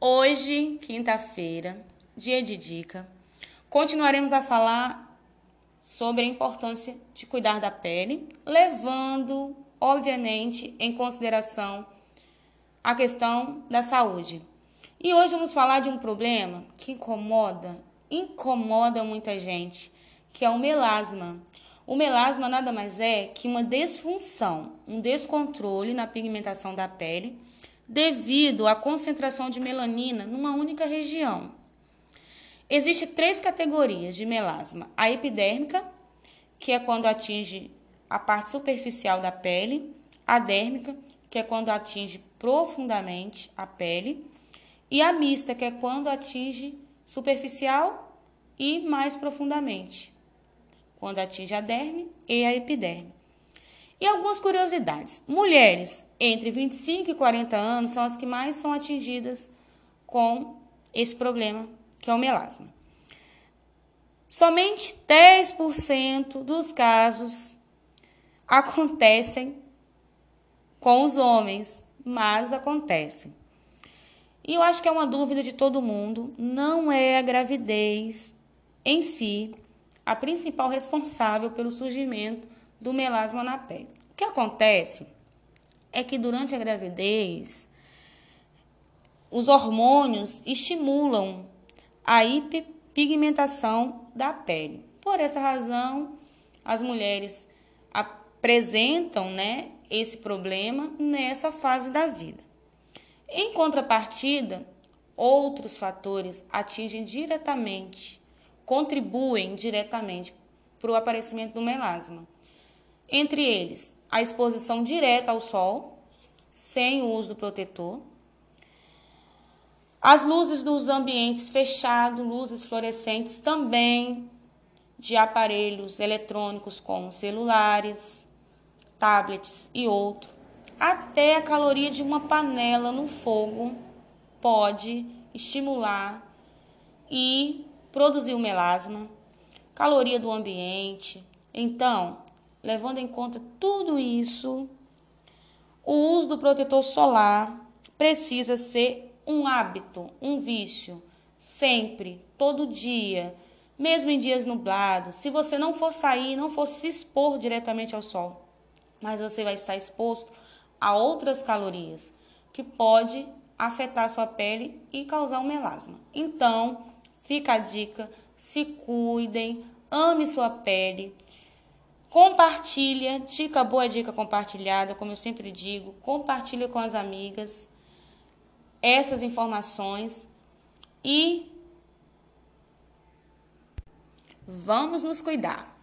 Hoje, quinta-feira, dia de dica, continuaremos a falar sobre a importância de cuidar da pele, levando, obviamente, em consideração a questão da saúde. E hoje vamos falar de um problema que incomoda, incomoda muita gente, que é o melasma. O melasma nada mais é que uma desfunção, um descontrole na pigmentação da pele devido à concentração de melanina numa única região. Existem três categorias de melasma: a epidérmica, que é quando atinge a parte superficial da pele, a dérmica, que é quando atinge profundamente a pele, e a mista, que é quando atinge superficial e mais profundamente, quando atinge a derme e a epiderme. E algumas curiosidades. Mulheres entre 25 e 40 anos são as que mais são atingidas com esse problema, que é o melasma. Somente 10% dos casos acontecem com os homens, mas acontecem. E eu acho que é uma dúvida de todo mundo, não é a gravidez em si a principal responsável pelo surgimento do melasma na pele. O que acontece é que durante a gravidez os hormônios estimulam a hiperpigmentação da pele. Por essa razão, as mulheres apresentam, né, esse problema nessa fase da vida. Em contrapartida, outros fatores atingem diretamente, contribuem diretamente para o aparecimento do melasma. Entre eles, a exposição direta ao sol, sem o uso do protetor, as luzes dos ambientes fechados, luzes fluorescentes também de aparelhos eletrônicos como celulares, tablets e outros. Até a caloria de uma panela no fogo pode estimular e produzir o melasma, caloria do ambiente. Então, levando em conta tudo isso, o uso do protetor solar precisa ser um hábito, um vício, sempre, todo dia, mesmo em dias nublados. Se você não for sair, não for se expor diretamente ao sol, mas você vai estar exposto a outras calorias que pode afetar sua pele e causar um melasma. Então, fica a dica, se cuidem, ame sua pele. Compartilha, dica boa dica compartilhada, como eu sempre digo, compartilha com as amigas essas informações. E vamos nos cuidar.